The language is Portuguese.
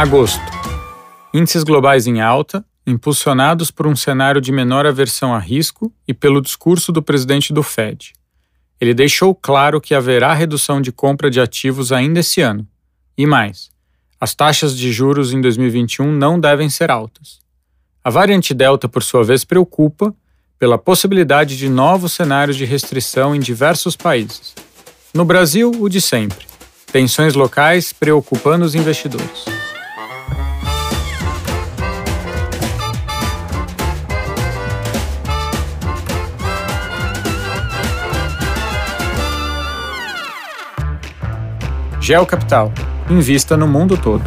Agosto. Índices globais em alta, impulsionados por um cenário de menor aversão a risco e pelo discurso do presidente do Fed. Ele deixou claro que haverá redução de compra de ativos ainda esse ano. E mais, as taxas de juros em 2021 não devem ser altas. A variante Delta, por sua vez, preocupa pela possibilidade de novos cenários de restrição em diversos países. No Brasil, o de sempre: tensões locais preocupando os investidores. Geo Capital. Invista no mundo todo.